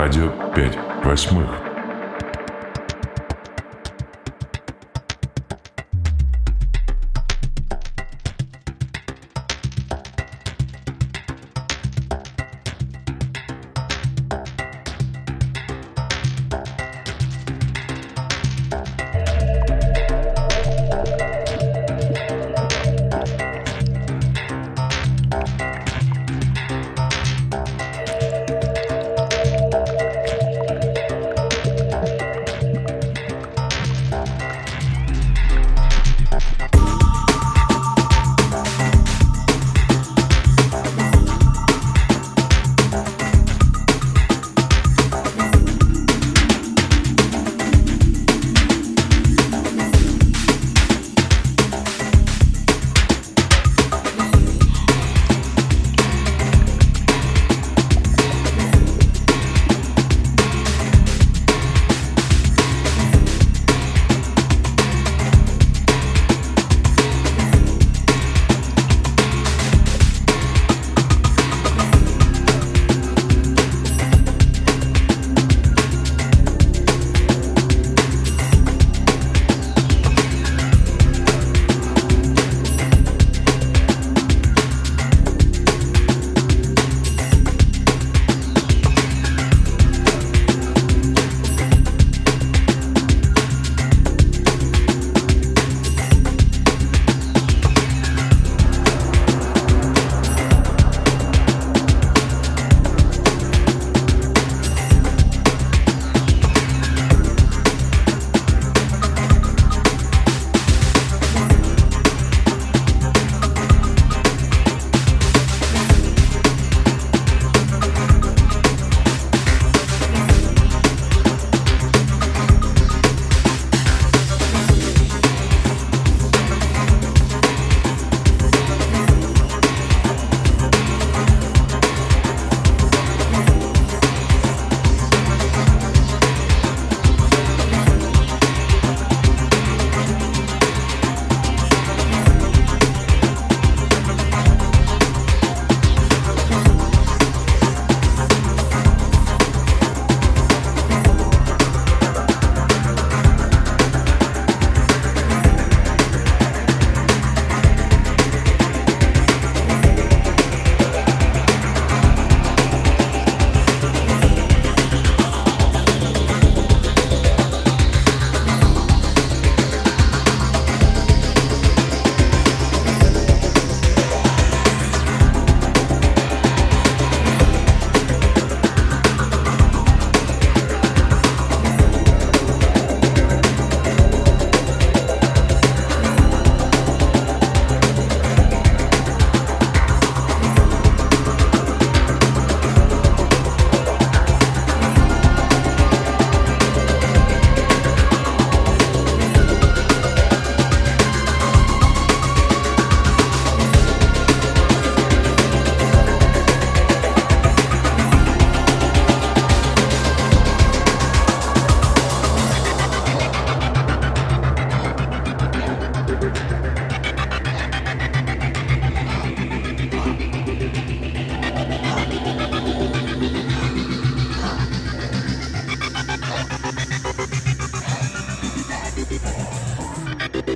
Радио 5 восьмых.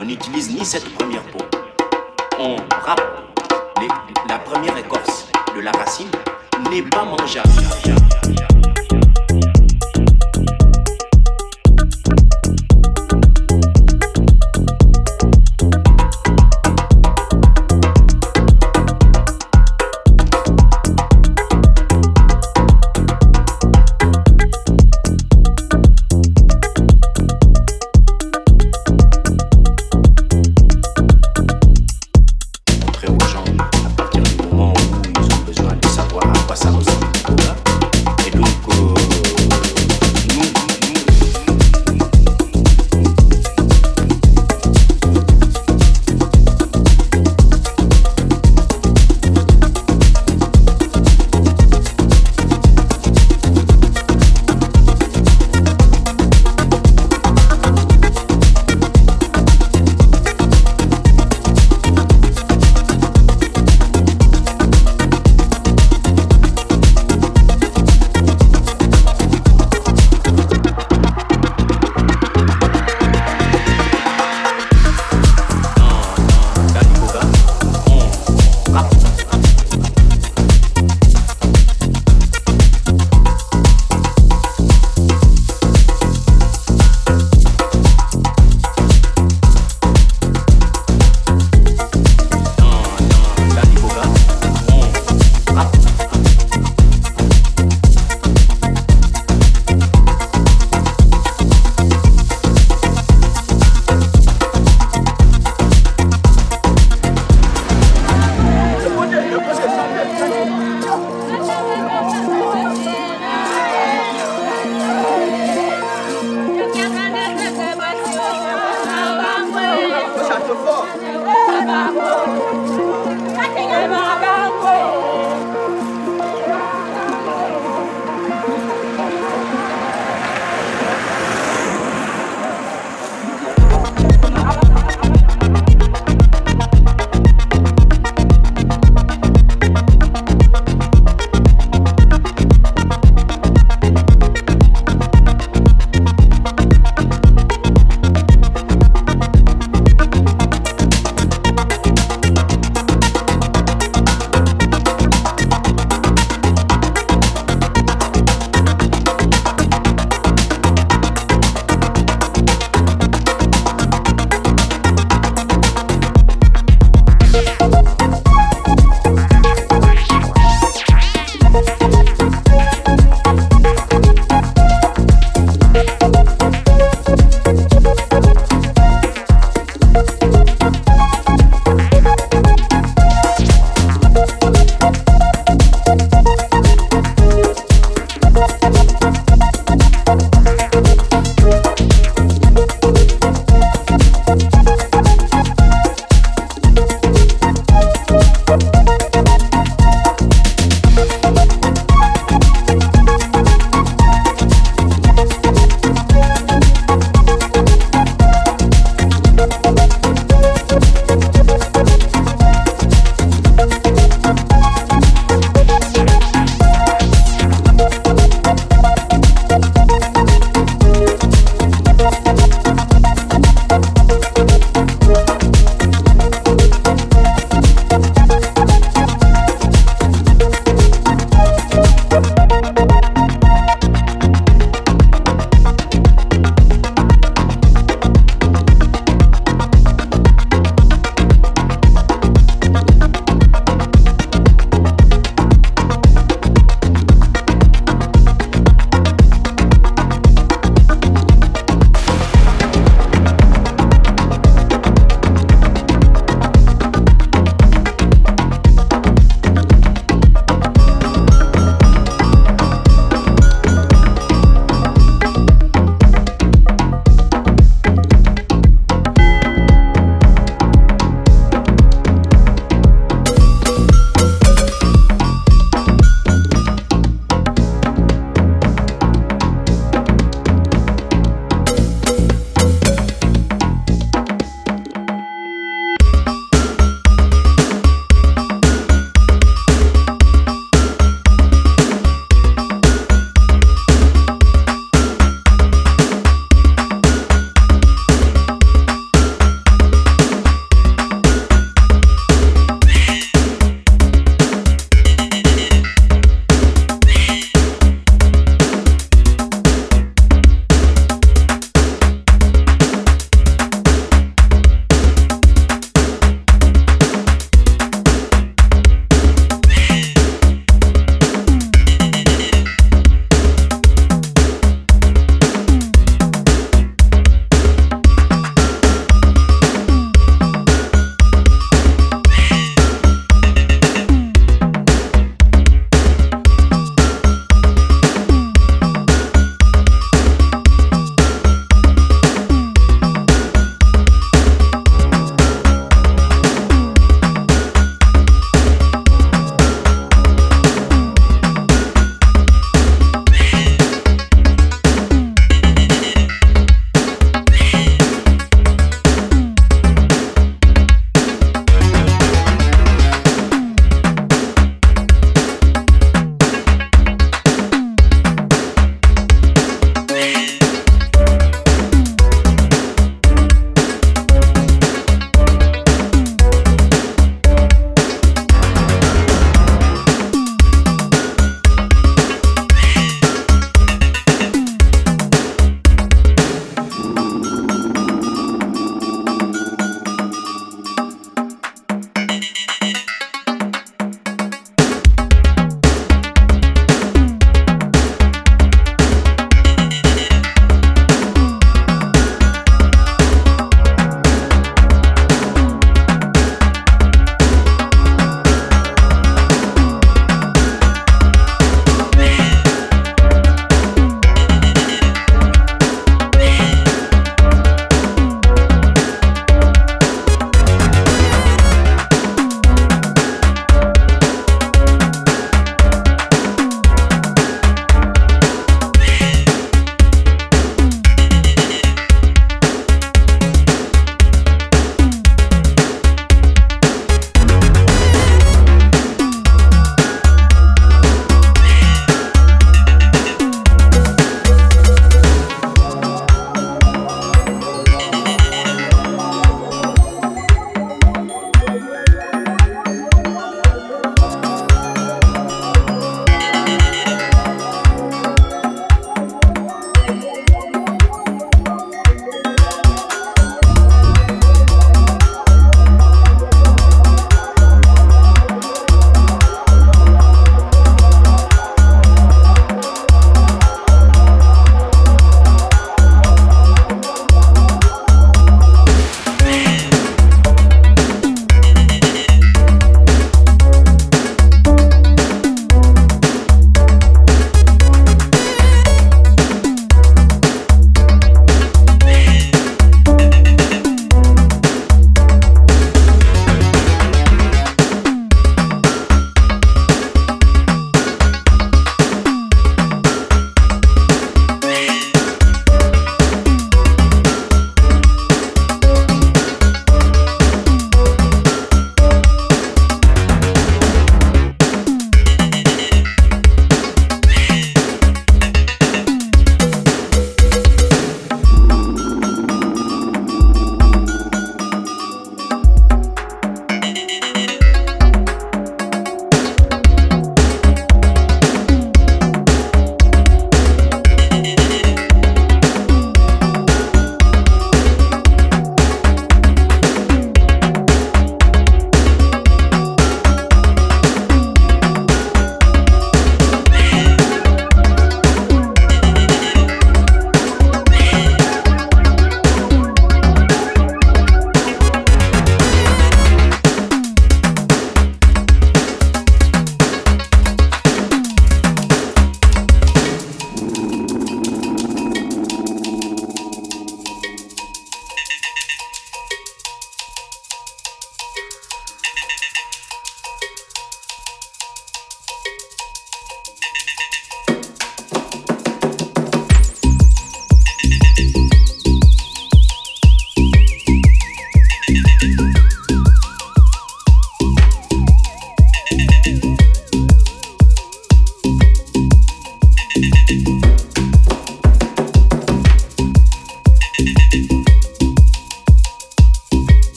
on n'utilise ni cette House.